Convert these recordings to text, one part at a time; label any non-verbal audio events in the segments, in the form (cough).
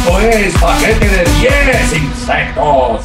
Esto es paquete de 10 insectos.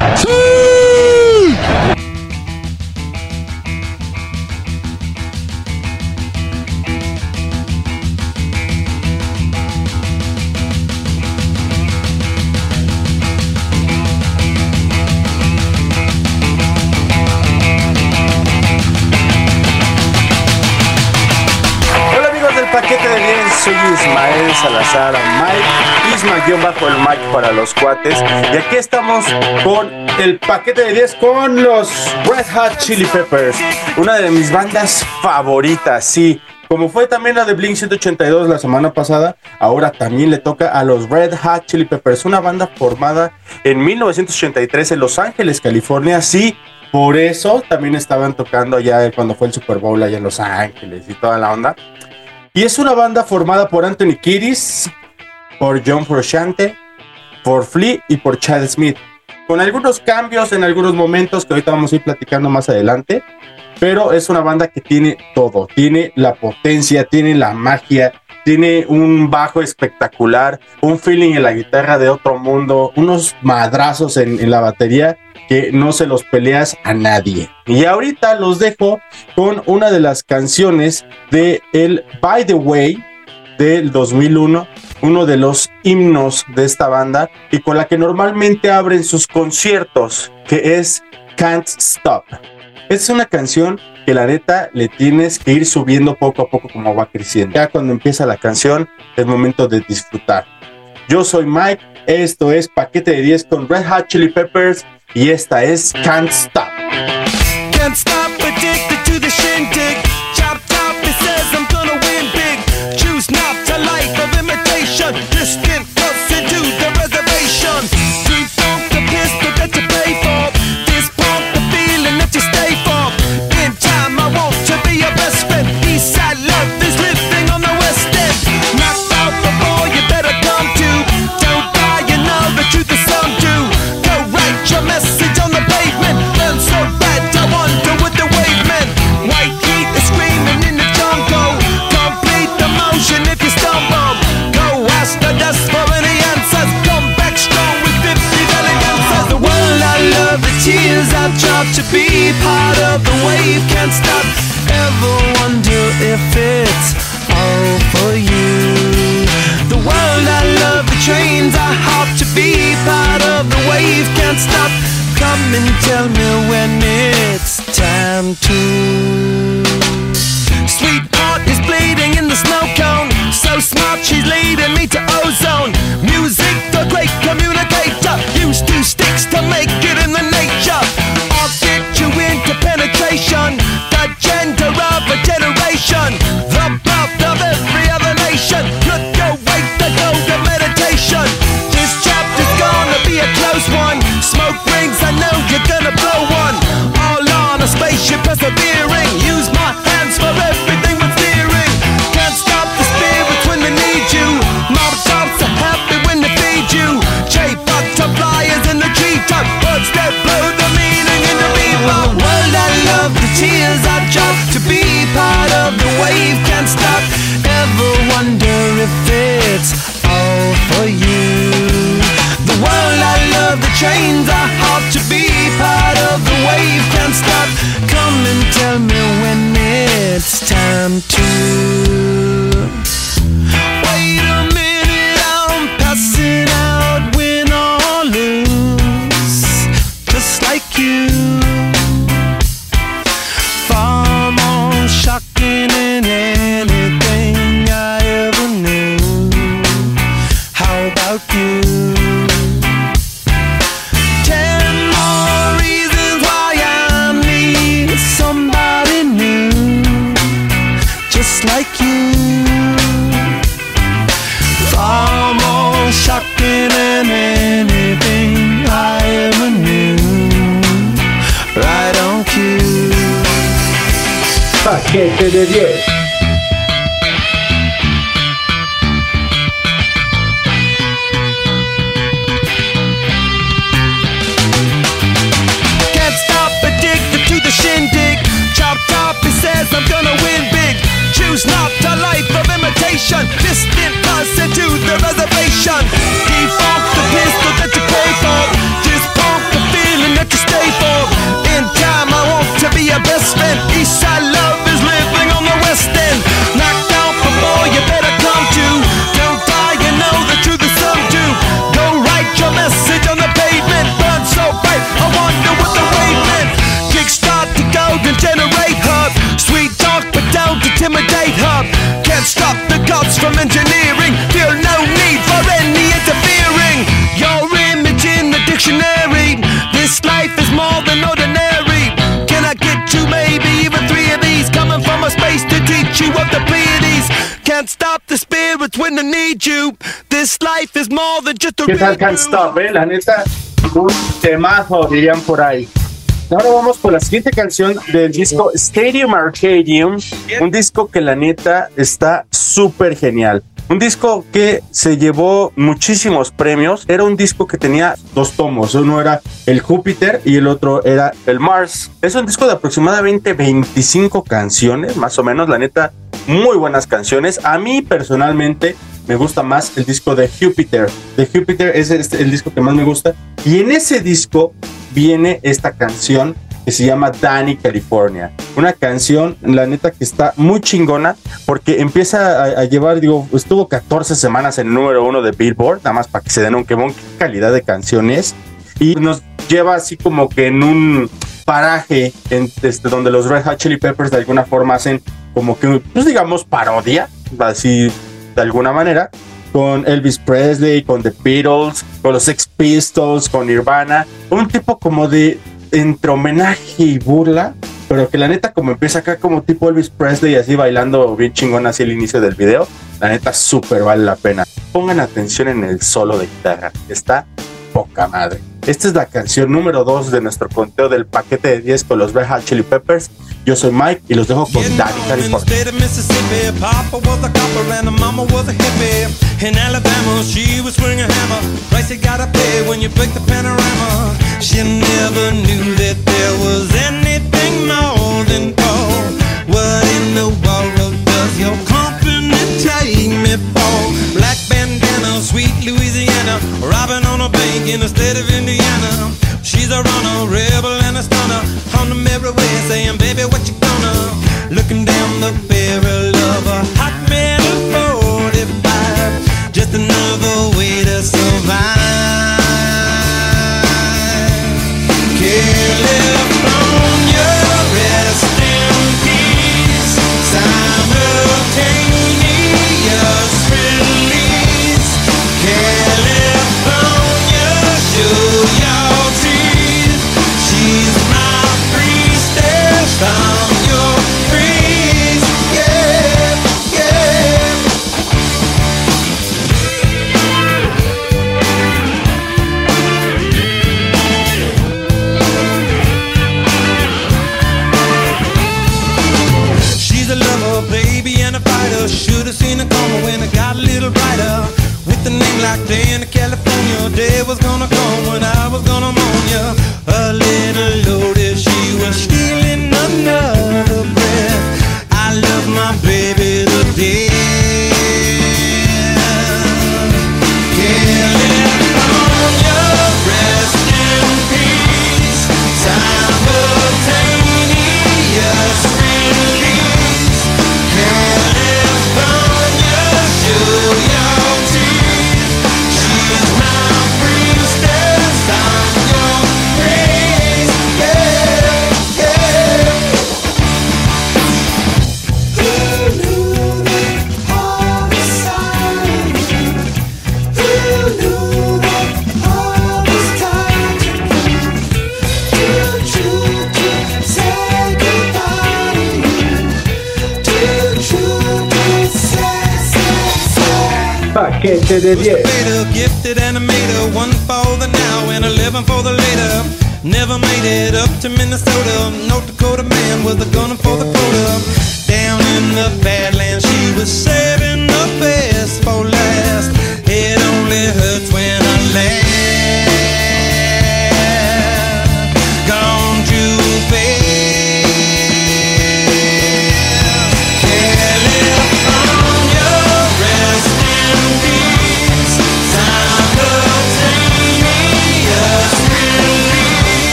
Soy Ismael Salazar Mike, Isma bajo el Mike para los cuates y aquí estamos con el paquete de 10 con los Red Hot Chili Peppers, una de mis bandas favoritas, sí. Como fue también la de Blink 182 la semana pasada, ahora también le toca a los Red Hot Chili Peppers, una banda formada en 1983 en Los Ángeles, California, sí. Por eso también estaban tocando allá cuando fue el Super Bowl allá en Los Ángeles y toda la onda. Y es una banda formada por Anthony Kiddis, por John Frusciante, por Flea y por Chad Smith. Con algunos cambios en algunos momentos que ahorita vamos a ir platicando más adelante. Pero es una banda que tiene todo. Tiene la potencia, tiene la magia, tiene un bajo espectacular, un feeling en la guitarra de otro mundo, unos madrazos en, la batería que no se los peleas a nadie. Y ahorita los dejo con una de las canciones de el By the Way del 2001, uno de los himnos de esta banda y con la que normalmente abren sus conciertos, que es Can't Stop. Es una canción que la neta le tienes que ir subiendo poco a poco como va creciendo. Ya cuando empieza la canción es momento de disfrutar. Yo soy Mike, esto es Paquete de 10 con Red Hot Chili Peppers y esta es Can't Stop. Can't stop me when it's time to. You. This life is more than just a ¿Qué tal Can't Stop, eh? La neta, un temazo, dirían por ahí. Ahora vamos con la siguiente canción del disco Stadium Arcadium, un disco que la neta está súper genial. Un disco que se llevó muchísimos premios. Era un disco que tenía dos tomos. Uno era el Júpiter y el otro era el Mars. Es un disco de aproximadamente 25 canciones, más o menos. La neta, muy buenas canciones. A mí personalmente me gusta más el disco de Júpiter. De Júpiter es este- el disco que más me gusta. Y en ese disco viene esta canción que se llama Danny California. Una canción, la neta, que está muy chingona porque empieza a, llevar, digo, estuvo 14 semanas en número uno de Billboard, nada más para que se den un quemón, qué calidad de canciones. Y nos lleva así como que en un paraje en, este, donde los Red Hot Chili Peppers de alguna forma hacen como que, pues digamos, parodia, así de alguna manera, con Elvis Presley, con The Beatles, con los Sex Pistols, con Nirvana, un tipo como de entre homenaje y burla, pero que la neta como empieza acá como tipo Elvis Presley así bailando bien chingón así el inicio del video, la neta súper vale la pena. Pongan atención en el solo de guitarra, está poca madre. Esta es la canción número 2 de nuestro conteo del paquete de 10 con los Red Hot Chili Peppers. Yo soy Mike y los dejo con the California. state of Mississippi. Papa was a copper and the mama was a hippie. In Alabama, she was swinging a hammer. Price you gotta pay when you break the panorama. She never knew that there was anything more than gold. What in the world does your company take me for? Black bandana, sweet Louisiana, robbing on a bank in the state of Indiana. She's a runner, rebel and a stunner. On the mirror way saying, baby, what you gonna? Looking down the barrel Later, gifted animator, one for the now and eleven for the later. Never made it up to Minnesota. North Dakota man was a gunner for the quota. Down in the Badlands, she was saving the best for last. It only hurts when I laugh.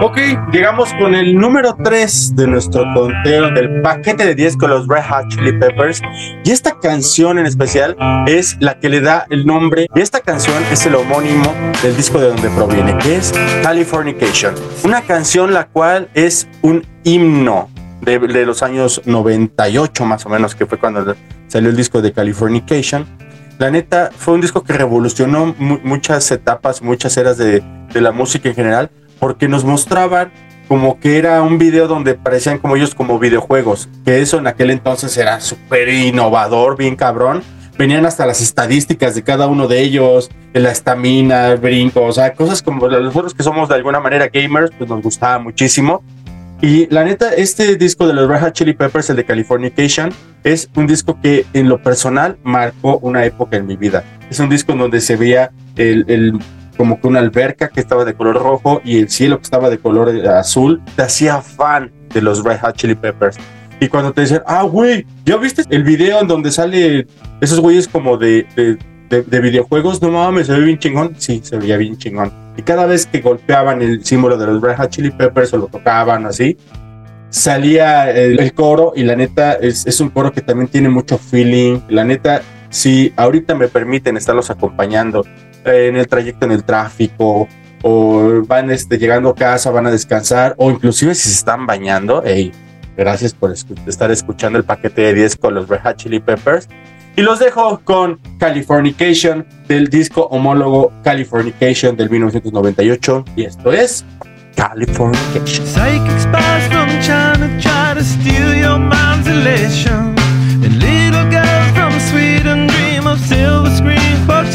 Ok, llegamos con el número 3 de nuestro conteo del paquete de 10 con los Red Hot Chili Peppers. Y esta canción en especial es la que le da el nombre. Y esta canción es el homónimo del disco de donde proviene, que es Californication. Una canción la cual es un himno de, de los años 98 más o menos, que fue cuando salió el disco de Californication. La neta, fue un disco que revolucionó mu- muchas etapas, muchas eras de, de la música en general, porque nos mostraban como que era un video donde parecían como ellos como videojuegos, que eso en aquel entonces era súper innovador, bien cabrón. Venían hasta las estadísticas de cada uno de ellos, de la estamina, el brinco, o sea, cosas como nosotros que somos de alguna manera gamers, pues nos gustaba muchísimo. Y la neta, este disco de los Red Hot Chili Peppers, el de Californication, es un disco que en lo personal marcó una época en mi vida. Es un disco en donde se veía el, el- como que una alberca que estaba de color rojo y el cielo que estaba de color azul. Te hacía fan de los Red Hot Chili Peppers. Y cuando te dicen, ah, güey, ¿ya viste el video en donde sale esos güeyes como de, de, de- de videojuegos? No mames, se ve bien chingón. Sí, se veía bien chingón. Y cada vez que golpeaban el símbolo de los Red Hot Chili Peppers o lo tocaban así, salía el, el coro y la neta es, es un coro que también tiene mucho feeling. La neta, si ahorita me permiten estarlos acompañando en el trayecto en el tráfico o van este, llegando a casa, van a descansar o inclusive si se están bañando, hey, gracias por escu- estar escuchando el paquete de 10 con los Red Hot Chili Peppers. Y los dejo con Californication del disco homólogo Californication del 1998 y esto es Californication. Psychic spies from China to steal your little from Sweden dream of silver screen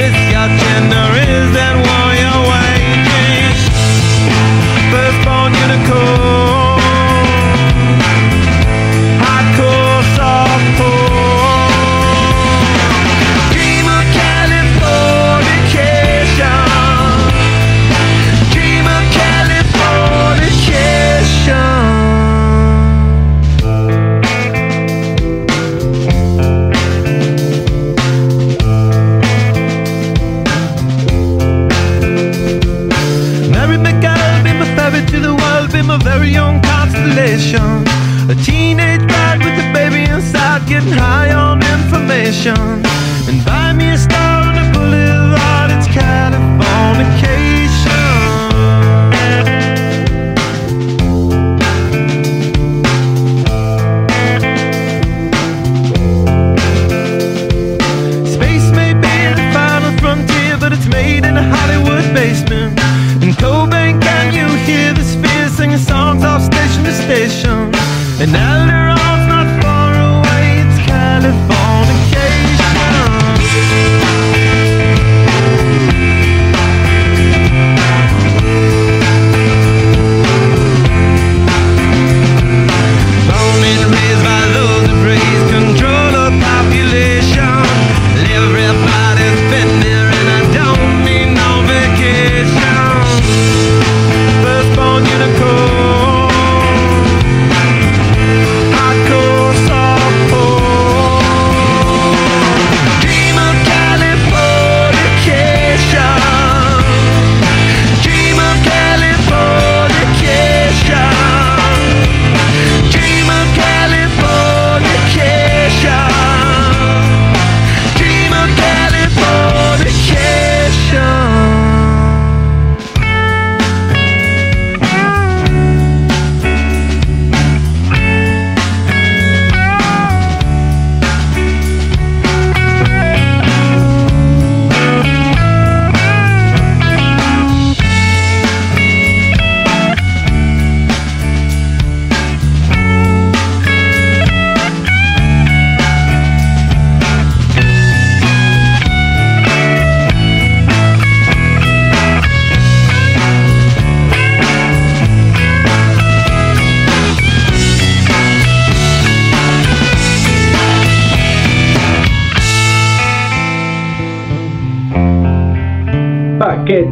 This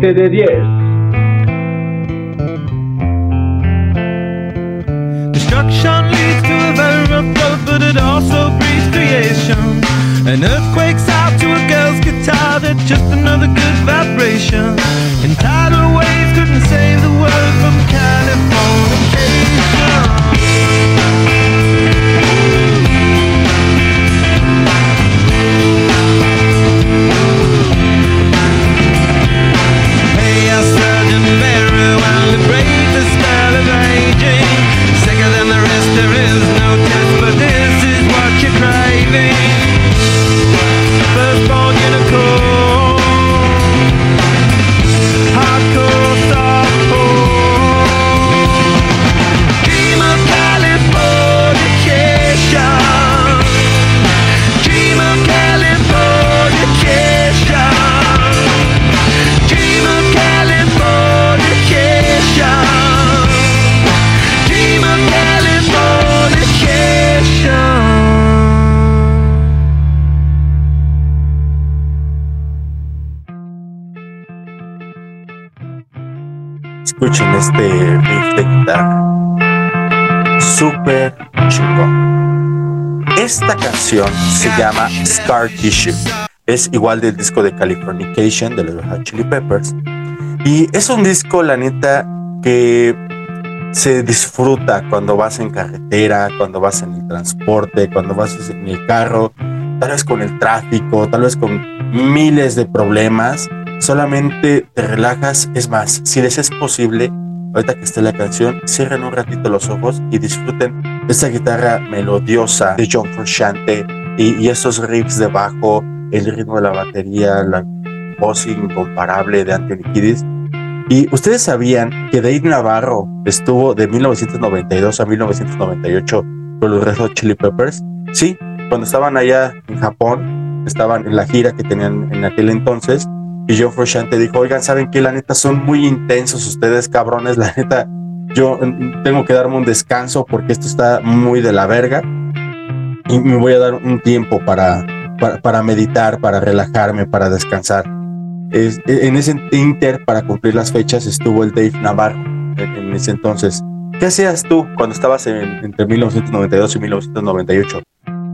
7 de 10. Destruction leads to a very rough world, but it also breeds creation. An earthquake's out to a girl's guitar, that's just another good vibration. Se llama Scar Tissue. Es igual del disco de Californication de los Hot Chili Peppers. Y es un disco, la neta, que se disfruta cuando vas en carretera, cuando vas en el transporte, cuando vas en el carro, tal vez con el tráfico, tal vez con miles de problemas. Solamente te relajas. Es más, si les es posible, ahorita que esté la canción, cierren un ratito los ojos y disfruten esta guitarra melodiosa de John Frusciante y, esos riffs de bajo, el ritmo de la batería, la voz incomparable de Anthony. Y ustedes sabían que Dave Navarro estuvo de 1992 a 1998 con los Red Hot Chili Peppers. Sí, cuando estaban allá en Japón, estaban en la gira que tenían en aquel entonces. Y John Frusciante dijo, oigan, ¿saben qué? La neta son muy intensos ustedes, cabrones. La neta, yo mm, tengo que darme un descanso porque esto está muy de la verga. Y me voy a dar un tiempo para, para, para meditar, para relajarme, para descansar. Es- en ese inter, para cumplir las fechas, estuvo el Dave Navarro en, en ese entonces. ¿Qué hacías tú cuando estabas en- entre 1992 y 1998?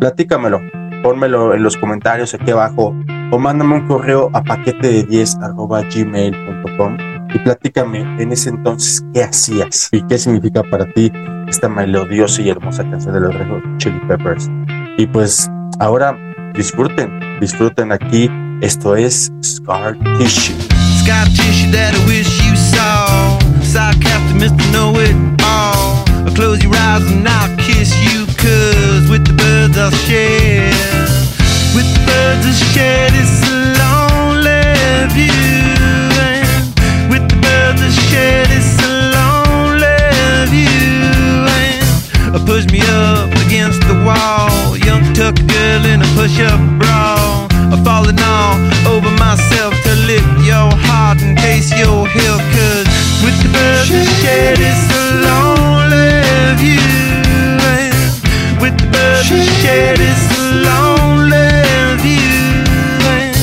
Platícamelo, pónmelo en los comentarios aquí abajo o mándame un correo a paquete de 10 arroba gmail.com y platícame en ese entonces qué hacías y qué significa para ti esta melodiosa y hermosa canción de los Red Chili Peppers. Y pues ahora disfruten, disfruten aquí. Esto es Scar Tissue. Scar tissue that I wish you saw. Sarcastic Mr. Know It All. Close your eyes and I'll kiss you, cause with the birds I'll share. With the birds I'll share this lonely view. The birds I'll lonely view. And push me up against the wall. Young tuck girl in a push up bra. I'm falling all over myself to lift your heart and taste your hill. Cause with the that shed it's a lonely view. And with the that shed it's a lonely view. And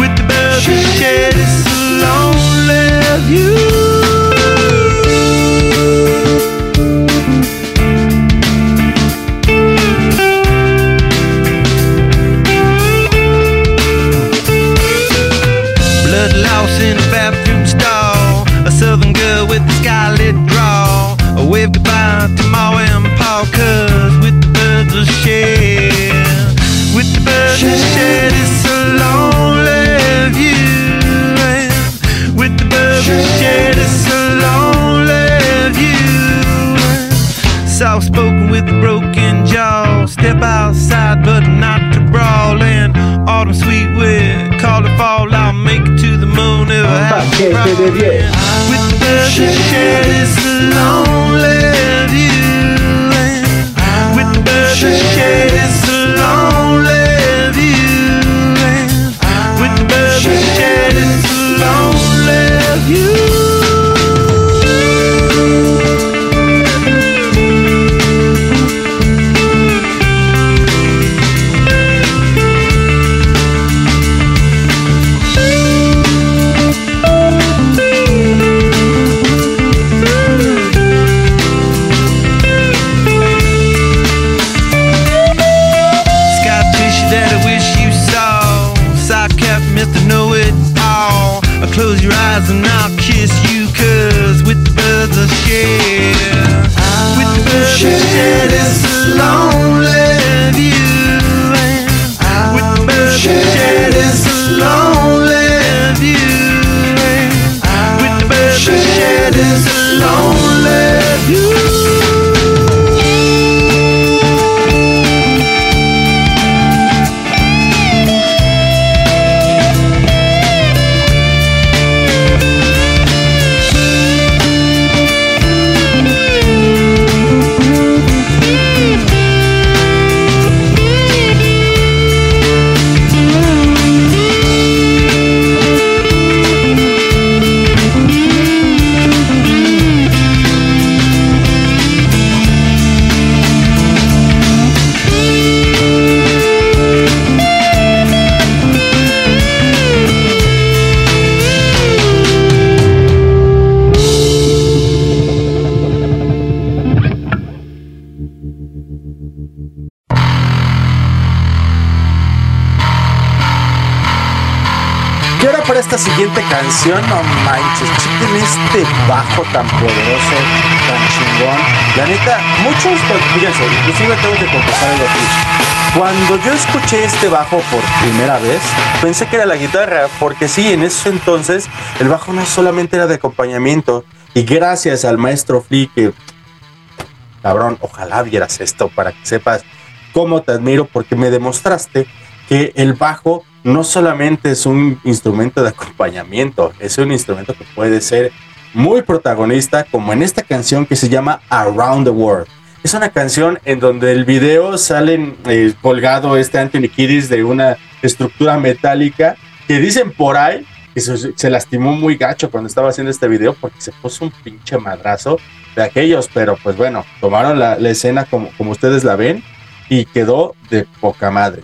with the that shed it's a lonely view. Canción, no manches, chequen este bajo tan poderoso, tan chingón. La neta, muchos, pues, fíjense, inclusive tengo que confesar algo aquí. Cuando yo escuché este bajo por primera vez, pensé que era la guitarra, porque sí, en ese entonces el bajo no solamente era de acompañamiento, y gracias al maestro Flea que, cabrón, ojalá vieras esto para que sepas cómo te admiro, porque me demostraste que el bajo no solamente es un instrumento de acompañamiento, es un instrumento que puede ser muy protagonista, como en esta canción que se llama Around the World. Es una canción en donde el video salen eh, colgado este Anthony Kiddis de una estructura metálica que dicen por ahí que se, lastimó muy gacho cuando estaba haciendo este video porque se puso un pinche madrazo de aquellos, pero pues bueno, tomaron la, la escena como, como ustedes la ven y quedó de poca madre.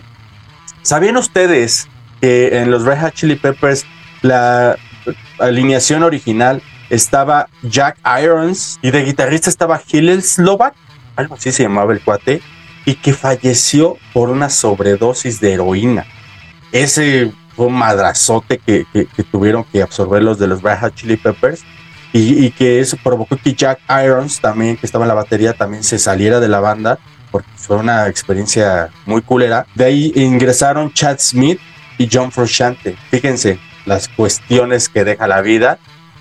¿Sabían ustedes que en los Red Hot Chili Peppers la alineación original estaba Jack Irons y de guitarrista estaba Hillel Slovak? Algo así se llamaba el cuate. Y que falleció por una sobredosis de heroína. Ese fue un madrazote que, que- tuvieron que absorber los de los Red Hot Chili Peppers. Y, y que eso provocó que Jack Irons también, que estaba en la batería, también se saliera de la banda porque fue una experiencia muy culera. De ahí ingresaron Chad Smith y John Frusciante. Fíjense las cuestiones que deja la vida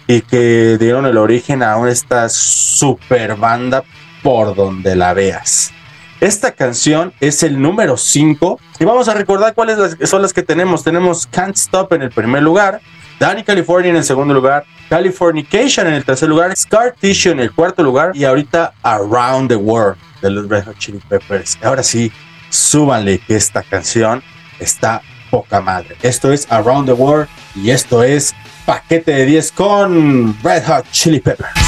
y que dieron el origen a esta super banda por donde la veas. Esta canción es el número 5 y vamos a recordar cuáles son las que tenemos. Tenemos Can't Stop en el primer lugar, Danny California en el segundo lugar, Californication en el tercer lugar, Scar Tissue en el cuarto lugar y ahorita Around the World de los Red Hot Chili Peppers. Ahora sí, súbanle que esta canción está poca madre. Esto es Around the World y esto es Paquete de 10 con Red Hot Chili Peppers.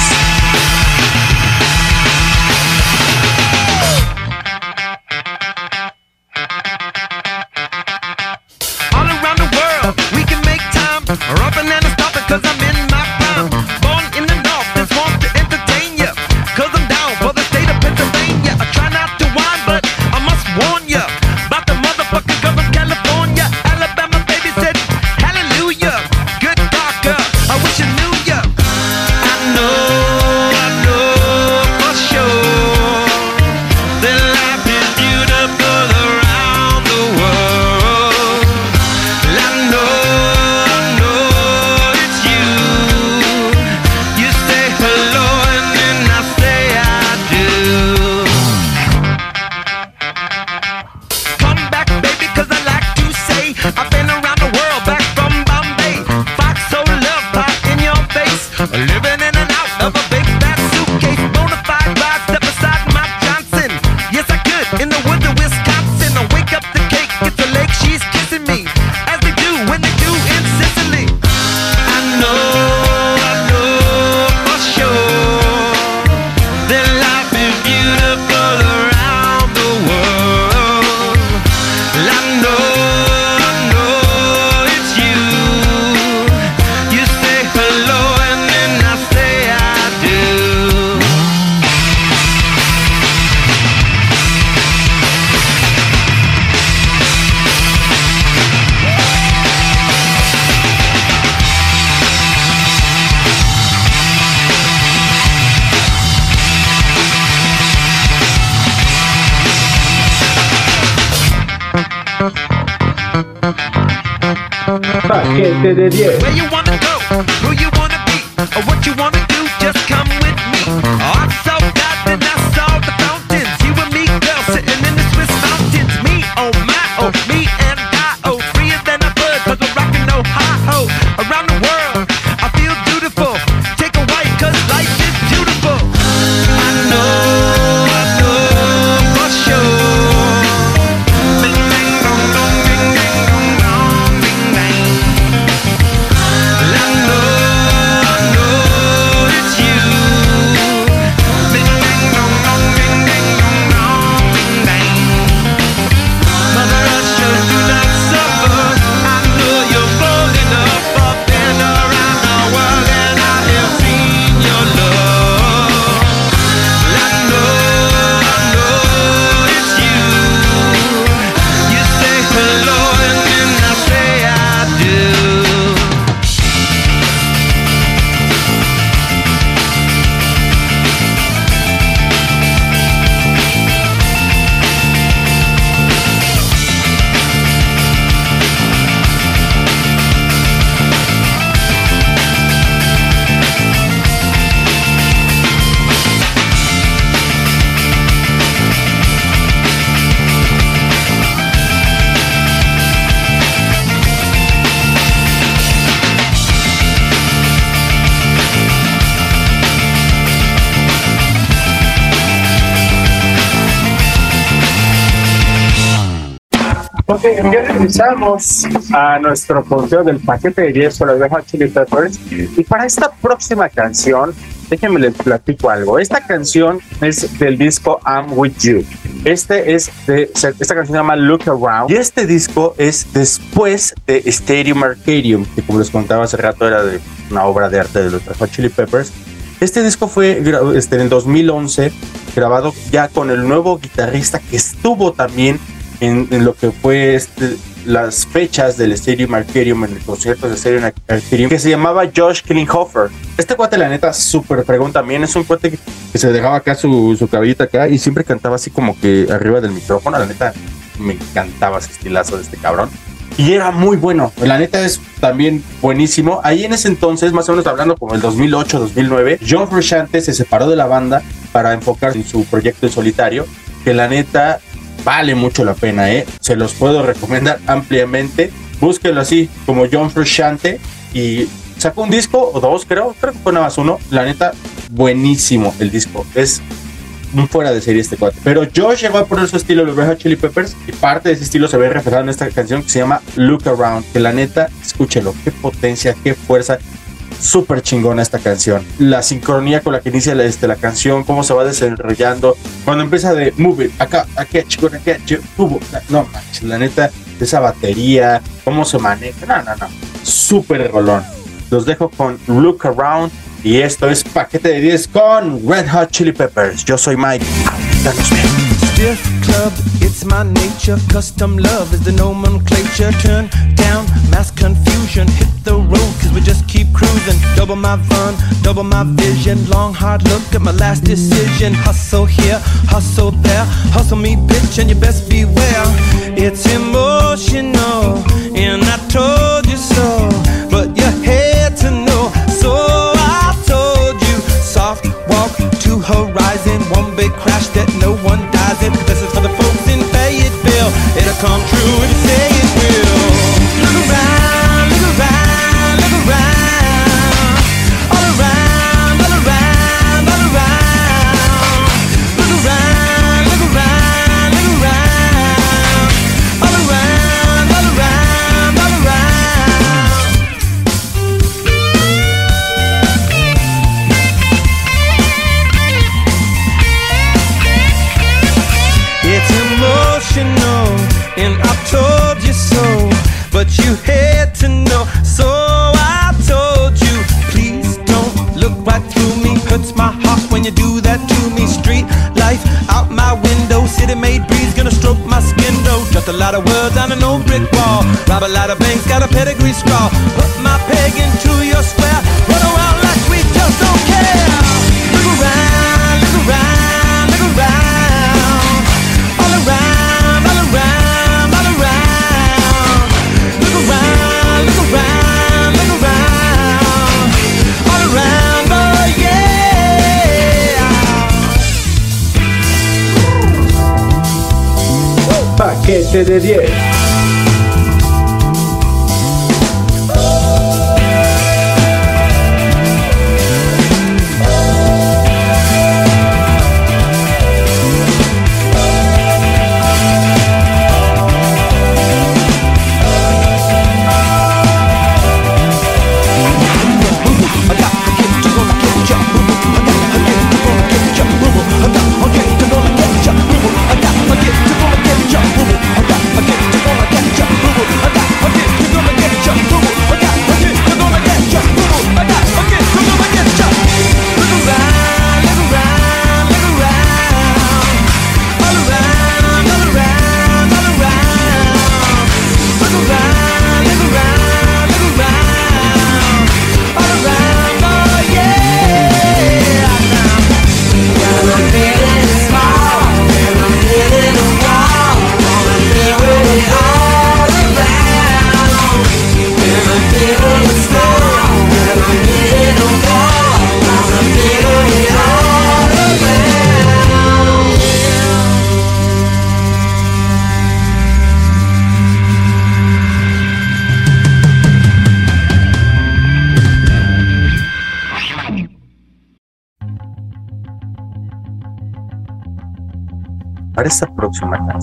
10. Where you regresamos a nuestro conteo del paquete de 10 con Red Hot Chili Peppers. Y para esta próxima canción, déjenme les platico algo. Esta canción es del disco I'm With You. Este es de, esta canción se llama Look Around. Y este disco es después de Stadium Arcadium, que como les contaba hace rato era de una obra de arte de los Hot Chili Peppers. Este disco fue este, en el 2011 grabado ya con el nuevo guitarrista que estuvo también en, en lo que fue este, las fechas del Stadium Arcadium, en el concierto de Stadium Arcadium, que se llamaba Josh Klinghoffer. Este cuate, la neta, súper pregón también. Es un cuate que, se dejaba acá su, su cabellita acá y siempre cantaba así como que arriba del micrófono. La neta, me encantaba ese estilazo de este cabrón. Y era muy bueno. La neta es también buenísimo. Ahí en ese entonces, más o menos hablando como el 2008-2009, John Frusciante se separó de la banda para enfocarse en su proyecto en solitario. Que la neta vale mucho la pena, ¿eh? Se los puedo recomendar ampliamente. Búsquenlo así como John Frusciante y sacó un disco o dos, creo. Creo que fue nada más uno. La neta, buenísimo el disco. Es un fuera de serie este cuate. Pero Josh llegó a poner su estilo los Red Hot Chili Peppers y parte de ese estilo se ve reflejado en esta canción que se llama Look Around. Que la neta, escúchelo, qué potencia, qué fuerza. Súper chingona esta canción. La sincronía con la que inicia la, este, la canción, cómo se va desarrollando. Cuando empieza de move it, acá, acá, chico, chico, tubo. No manches, la neta, esa batería, cómo se maneja. No, no, no. Súper rolón. Los dejo con Look Around. Y esto es paquete de 10 con Red Hot Chili Peppers. Yo soy Mike. Stiff club, it's my nature. Custom love is the nomenclature. Turn down mass confusion. Hit the road, cause we just keep cruising. Double my fun, double my vision. Long, hard look at my last decision. Hustle here, hustle there. Hustle me, bitch, and you best beware. It's emotional, and I told you so. But you had to know, so I told you. Soft walk to horizon, one big crash that no one dies come true a lot of words on an old brick wall. Rob a lot of banks, got a pedigree scrawl. Put my peg into your 7 de 10.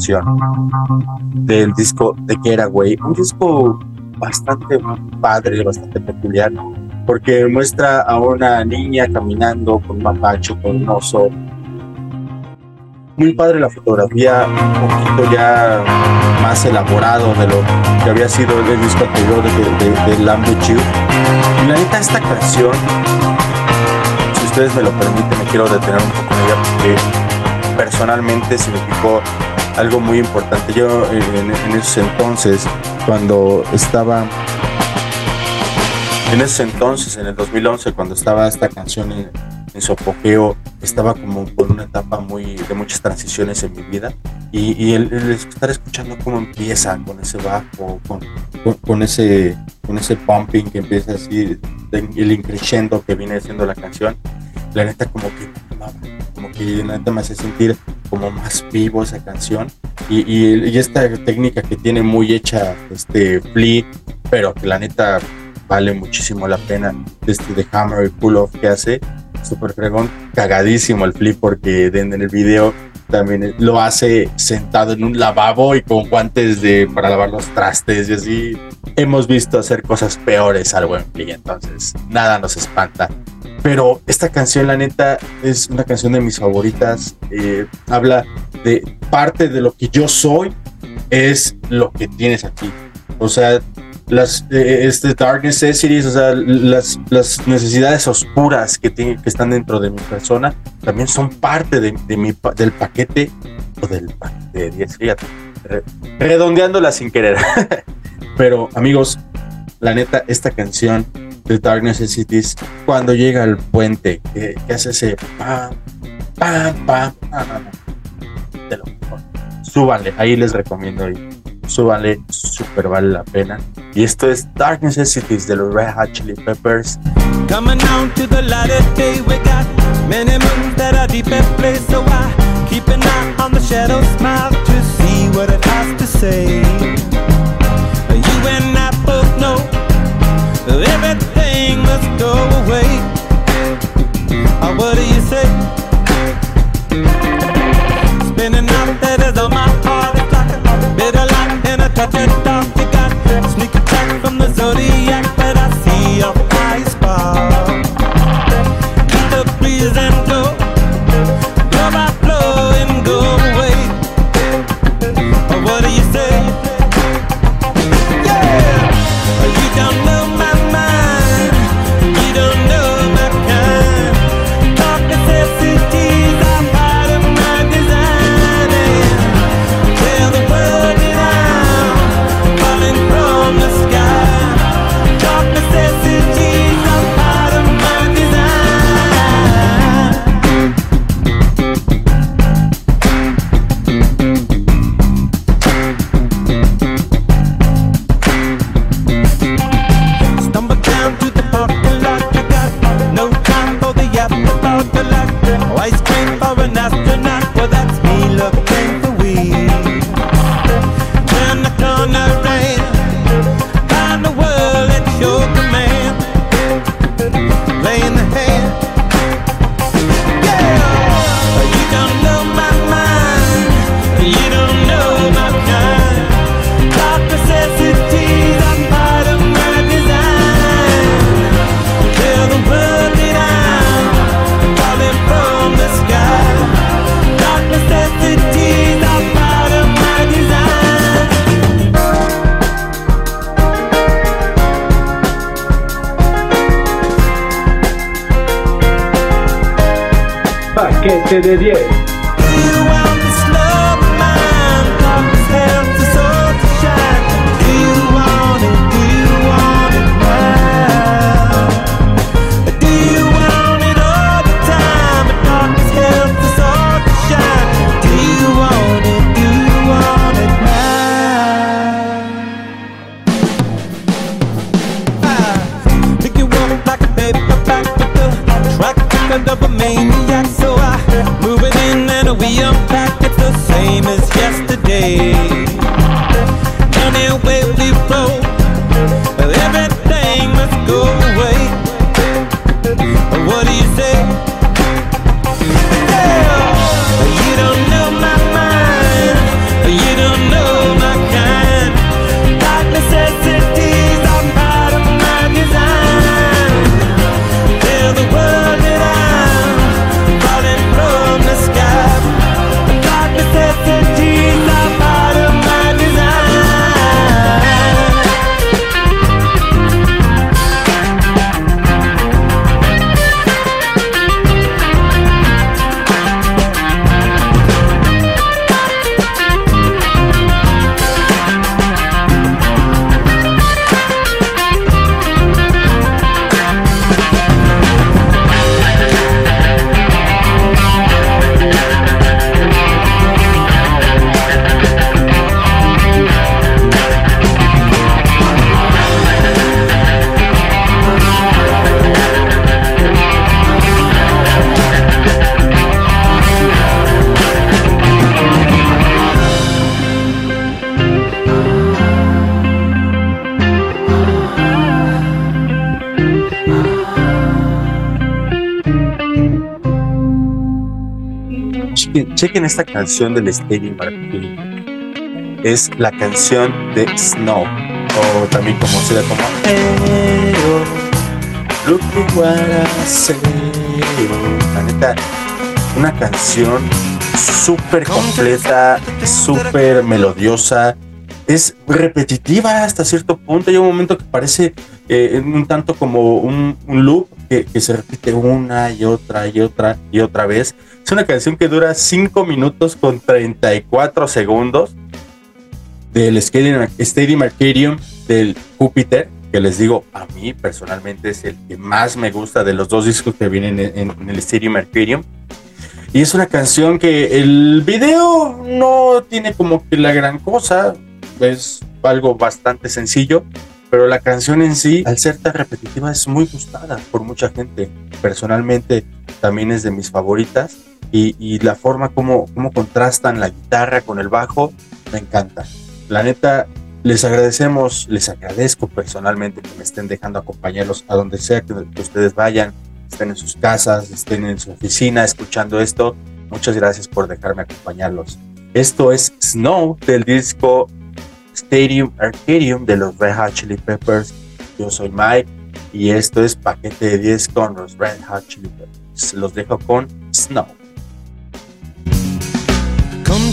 Canción del disco de Getaway, un disco bastante padre, bastante peculiar, porque muestra a una niña caminando con un mapacho, con un oso. Muy padre la fotografía, un poquito ya más elaborado de lo que había sido el disco anterior de, de, de. Y la neta, esta canción, si ustedes me lo permiten, me quiero detener un poco en ella porque personalmente significó algo muy importante. Yo en, en esos entonces, cuando estaba, en esos entonces, en el 2011, cuando estaba esta canción en, en su apogeo, estaba como por una etapa muy de muchas transiciones en mi vida y, y el, el estar escuchando cómo empieza con ese bajo, con, con, con ese con ese pumping que empieza así, el increciendo que viene siendo la canción, la neta como que como que neta me hace sentir como más vivo esa canción. Y, y, y, esta técnica que tiene muy hecha este Flea, pero que la neta vale muchísimo la pena este de Hammer y Pull Off que hace súper fregón, cagadísimo el Flea porque en el video también lo hace sentado en un lavabo y con guantes de para lavar los trastes y así. Hemos visto hacer cosas peores al buen Flea entonces nada nos espanta pero esta canción, la neta, es una canción de mis favoritas. Eh, habla de parte de lo que yo soy, es lo que tienes aquí. O sea, las eh, este Dark Necessities, o sea, las, las necesidades oscuras que, tiene, que están dentro de mi persona, también son parte de, de mi, del paquete o del paquete de 10, fíjate, redondeándola sin querer. (laughs) Pero amigos, la neta, esta canción The Dark Necessities cuando llega al puente que, que hace ese pam pam pam no. de lo mejor súbanle ahí les recomiendo ahí súbanle súper vale la pena y esto es Dark Necessities de los Red Hot Chili Peppers Coming down to the light of day, we got many moons that are deep in place. So I keep an eye on the shadow smile to see what it has to say. You and I both know everything must go away. Oh, what do you say? Spinning out that is on my heart. It's like a bitter light and a touch 7 de 10. Chequen, esta canción del Stadium Marquee. Es la canción de Snow, o también se como Pero, look. La neta, una canción súper completa, súper melodiosa. Es repetitiva hasta cierto punto. Hay un momento que parece eh, un tanto como un, loop que se repite una y otra y otra y otra vez. Es una canción que dura 5 minutos con 34 segundos del Stadium, Stadium Arcadium del Júpiter, que les digo, a mí personalmente es el que más me gusta de los dos discos que vienen en, en el Stadium Arcadium. Y es una canción que el video no tiene como que la gran cosa, es algo bastante sencillo, pero la canción en sí, al ser tan repetitiva, es muy gustada por mucha gente. Personalmente también es de mis favoritas y, y la forma como, como contrastan la guitarra con el bajo, me encanta. La neta, les agradecemos, les agradezco personalmente que me estén dejando acompañarlos a donde sea que, que ustedes vayan, estén en sus casas, estén en su oficina escuchando esto. Muchas gracias por dejarme acompañarlos. Esto es Snow del disco Stadium Arcadium de los Red Hot Chili Peppers. Yo soy Mike y esto es Paquete de 10 con los Red Hot Chili Peppers. Los dejo con Snow.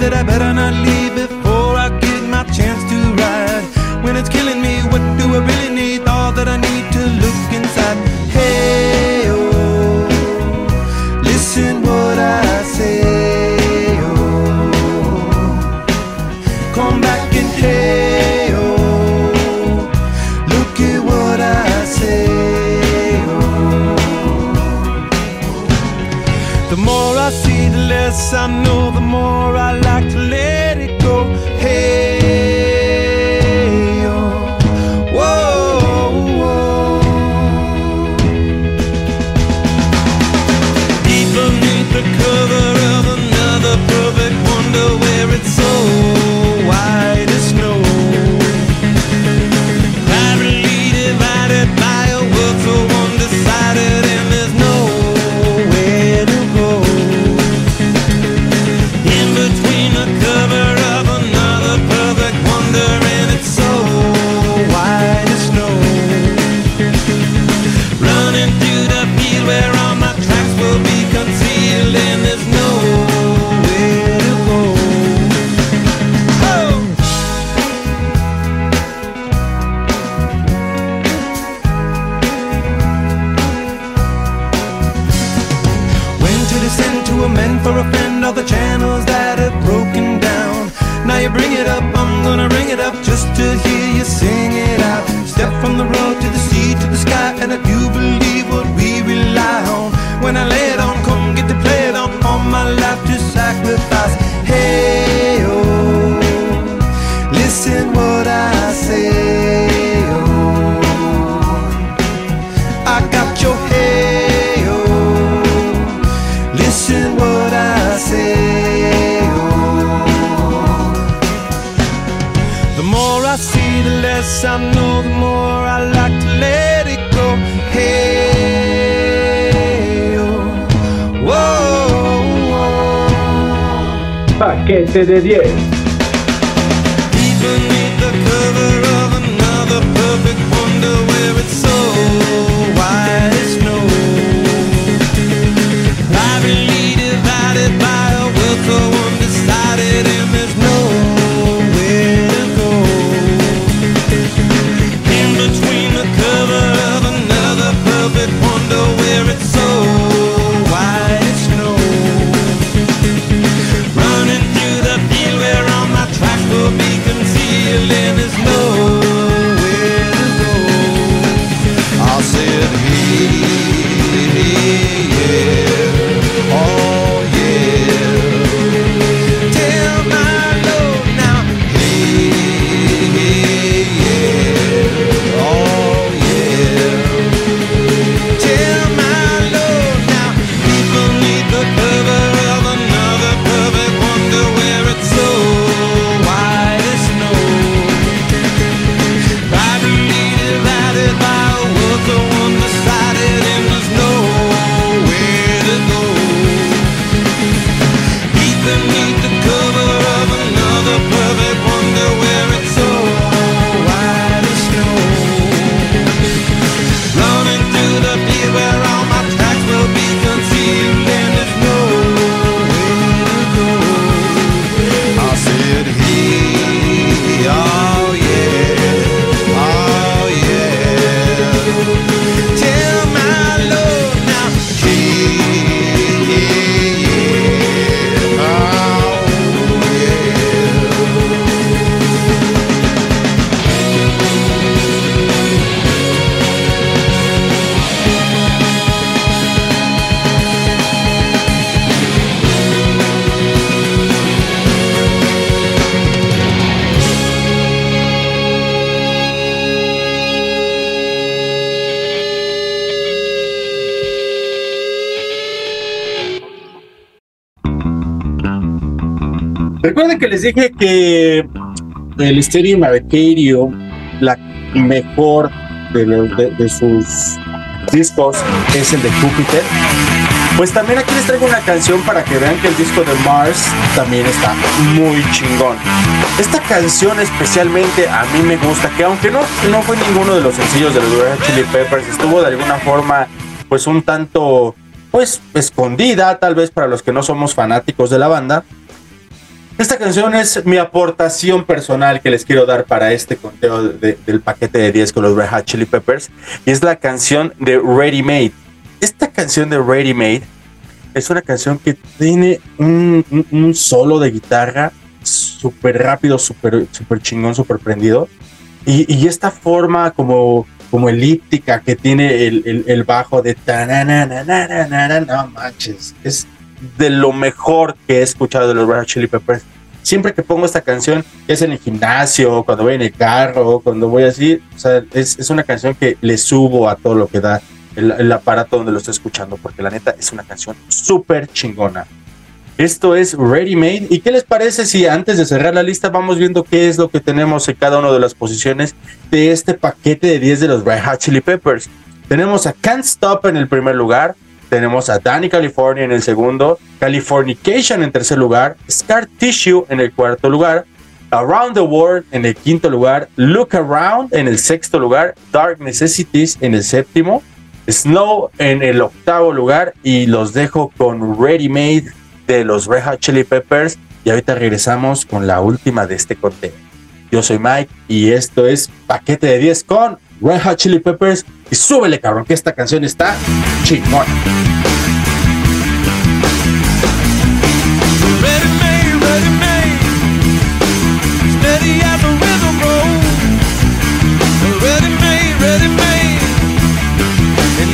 that I better not leave before I get my chance to ride. When it's killing me, what do I really need? All that I need to look inside. Hey, oh, listen what I say, oh. Come back and hey, oh, look at what I say, oh. The more I see, the less I know, the more I de 10. Que les dije que el Stereo Mercurio, la mejor de, de- de sus discos, es el de Júpiter. Pues también aquí les traigo una canción para que vean que el disco de Mars también está muy chingón. Esta canción especialmente a mí me gusta, que aunque no, no fue ninguno de los sencillos de los Red Chili Peppers, estuvo de alguna forma pues un tanto pues escondida, tal vez para los que no somos fanáticos de la banda. Esta canción es mi aportación personal que les quiero dar para este conteo de- del paquete de 10 con los Red Hot Chili Peppers y es la canción de Ready Made. Esta canción de Ready Made es una canción que tiene un, un- un solo de guitarra súper rápido, súper súper chingón, súper prendido y, y esta forma como, como elíptica que tiene el, el- el bajo de no manches, es de lo mejor que he escuchado de los Red Hot Chili Peppers. Siempre que pongo esta canción, es en el gimnasio, cuando voy en el carro, cuando voy así, o sea, es, es una canción que le subo a todo lo que da el, el aparato donde lo estoy escuchando, porque la neta es una canción súper chingona. Esto es Ready Made. ¿Y qué les parece si antes de cerrar la lista vamos viendo qué es lo que tenemos en cada una de las posiciones de este paquete de 10 de los Red Hot Chili Peppers? Tenemos a Can't Stop en el primer lugar, tenemos a Danny California en el segundo, Californication en tercer lugar, Scar Tissue en el cuarto lugar, Around the World en el quinto lugar, Look Around en el sexto lugar, Dark Necessities en el séptimo, Snow en el octavo lugar y los dejo con Ready Made de los Red Hot Chili Peppers y ahorita regresamos con la última de este conteo. Yo soy Mike y esto es Paquete de 10 con Red Hot Chili Peppers y súbele, cabrón, que esta canción está chingona.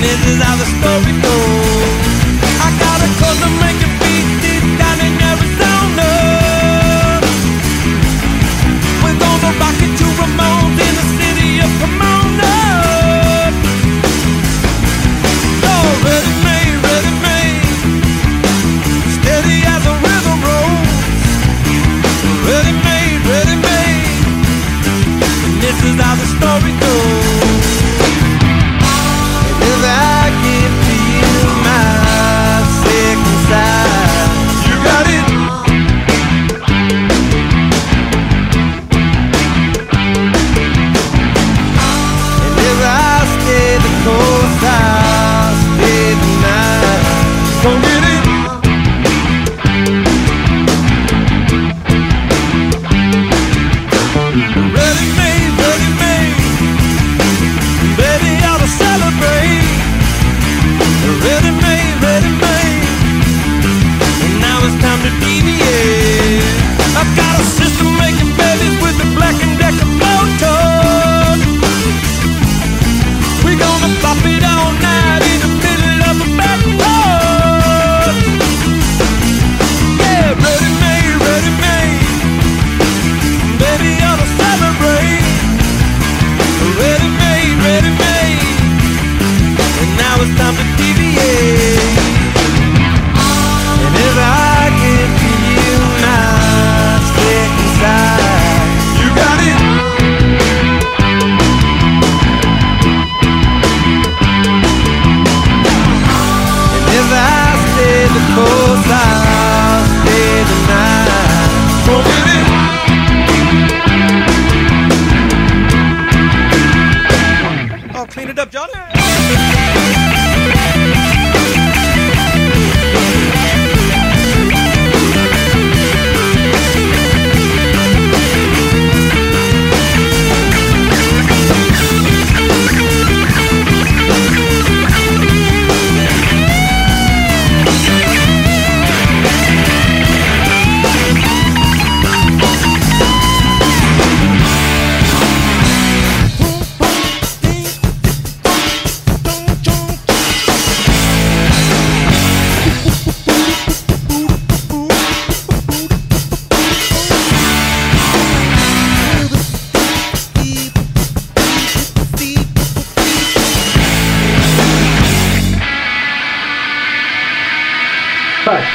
This is how the story goes. I got a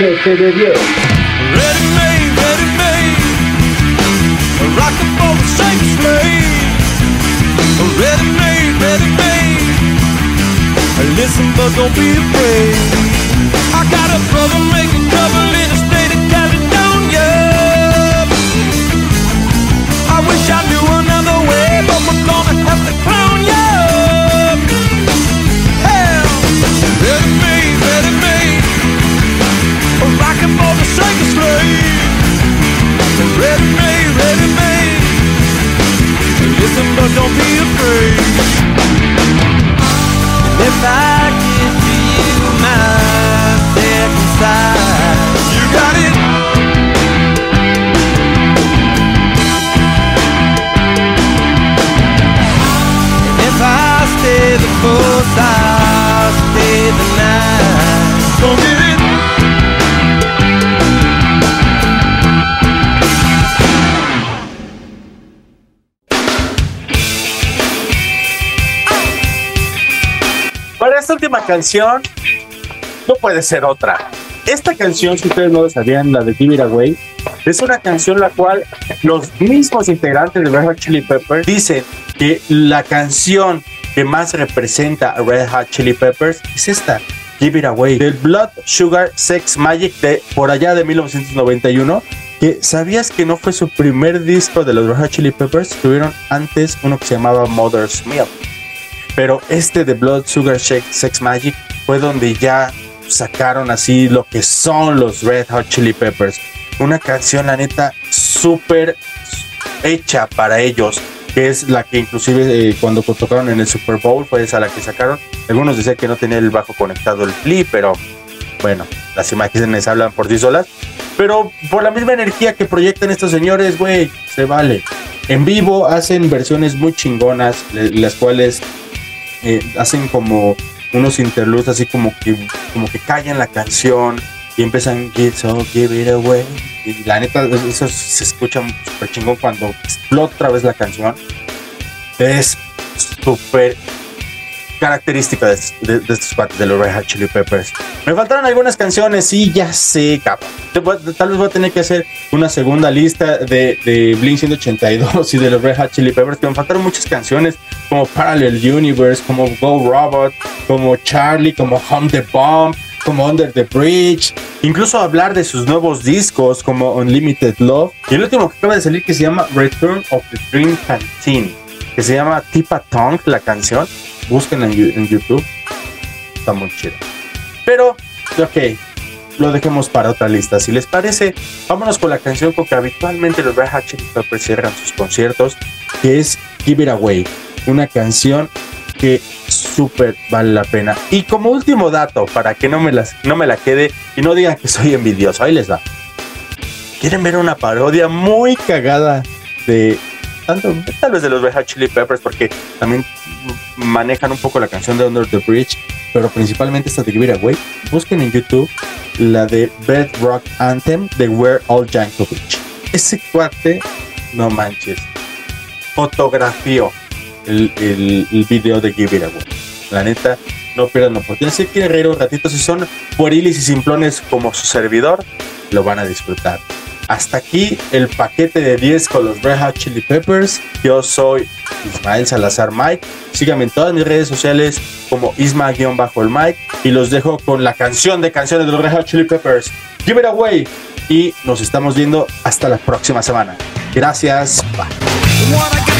Paquete de 10. Ready made, ready made. Rockin' for the same slave. Ready made, ready made. Listen, but don't be afraid. I got a brother but don't be afraid. If I give to you my second side, you got it. And if I stay the course, I'll stay the night. Esta última canción, no puede ser otra. Esta canción, si ustedes no sabían, la de Give It Away, es una canción la cual los mismos integrantes de Red Hot Chili Peppers dicen que la canción que más representa a Red Hot Chili Peppers es esta, Give It Away, del Blood Sugar Sex Magic de por allá de 1991. Que sabías que no fue su primer disco de los Red Hot Chili Peppers, tuvieron antes uno que se llamaba Mother's Milk. Pero este de Blood Sugar Shake Sex Magic fue donde ya sacaron así lo que son los Red Hot Chili Peppers. Una canción, la neta, súper hecha para ellos. Que es la que inclusive eh, cuando tocaron en el Super Bowl fue esa la que sacaron. Algunos decían que no tenía el bajo conectado el flip, pero bueno, las imágenes hablan por sí solas. Pero por la misma energía que proyectan estos señores, güey, se vale. En vivo hacen versiones muy chingonas, le- las cuales eh, hacen como unos interludes así como que, como que callan la canción y empiezan Get so give it away. Y la neta, eso se escucha súper chingón cuando explota otra vez la canción. Es súper característica de, de- estos cuates de los Red Hot Chili Peppers. Me faltaron algunas canciones, sí, ya sé, cabrón. Tal vez voy a tener que hacer una segunda lista de, de Blink 182 y de los Red Hot Chili Peppers, que me faltaron muchas canciones, como Parallel Universe, como Go Robot, como Charlie, como Home the Bomb, como Under the Bridge, incluso hablar de sus nuevos discos como Unlimited Love, y el último que acaba de salir que se llama Return of the Dream Canteen, que se llama Tipa Tongue, la canción. Búsquenla en, YouTube. Está muy chido. Pero, ok, lo dejemos para otra lista. Si les parece, vámonos con la canción con que habitualmente los Red Hot cierran sus conciertos, que es Give It Away. Una canción que súper vale la pena. Y como último dato, para que no me, las, no me la quede y no digan que soy envidioso, ahí les va. ¿Quieren ver una parodia muy cagada de tanto, tal vez de los Red Hot Chili Peppers, porque también manejan un poco la canción de Under the Bridge, pero principalmente esta de Give It Away. Busquen en YouTube la de Bedrock Anthem de We're All Jankovic. Ese cuate, no manches, fotografió el, el, el video de Give It Away. La neta, no pierdan la oportunidad. Si quieren reír un ratito, si son pueriles y simplones como su servidor, lo van a disfrutar. Hasta aquí el paquete de 10 con los Red Hot Chili Peppers. Yo soy Ismael Salazar Mike. Síganme en todas mis redes sociales como Isma-el Mike. Y los dejo con la canción de canciones de los Red Hot Chili Peppers. Give it away. Y nos estamos viendo hasta la próxima semana. Gracias. Bye.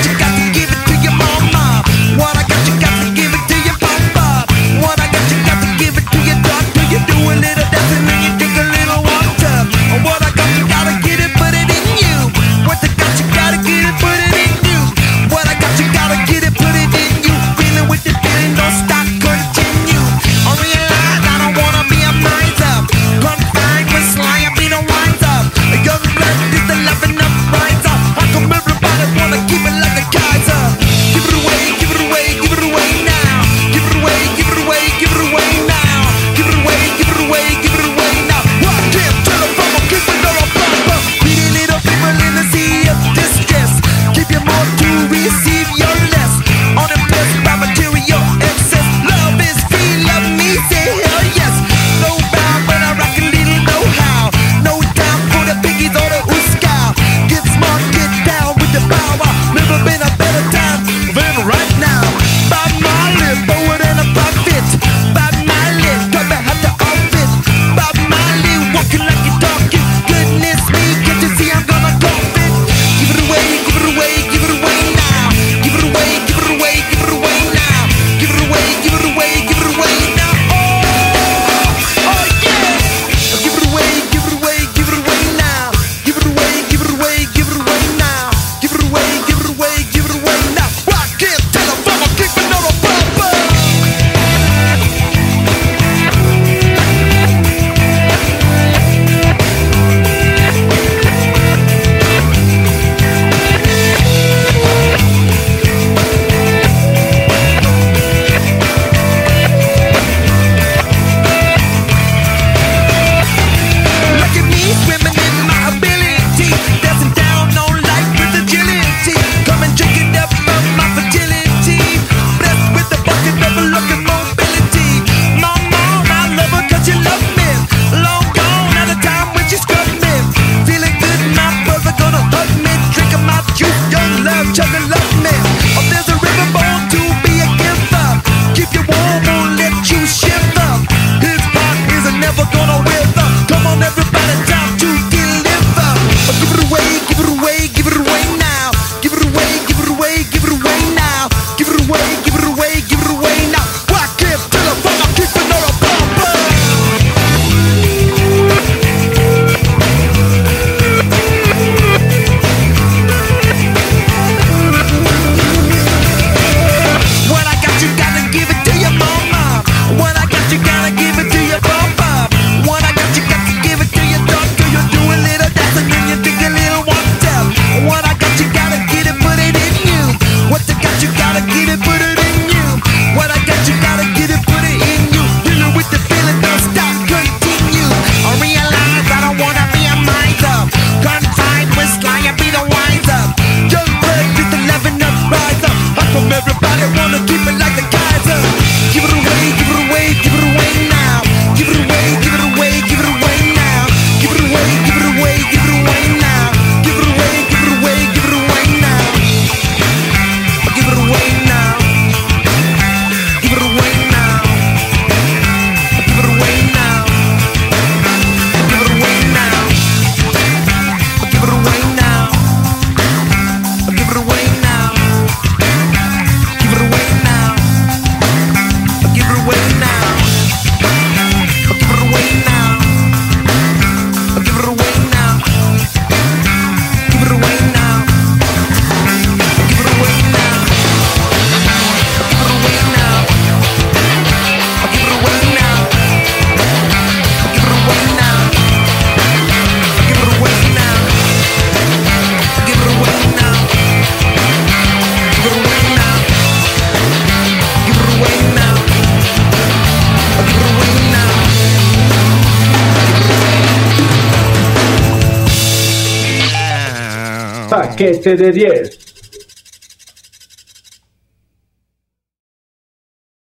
Paquete de 10.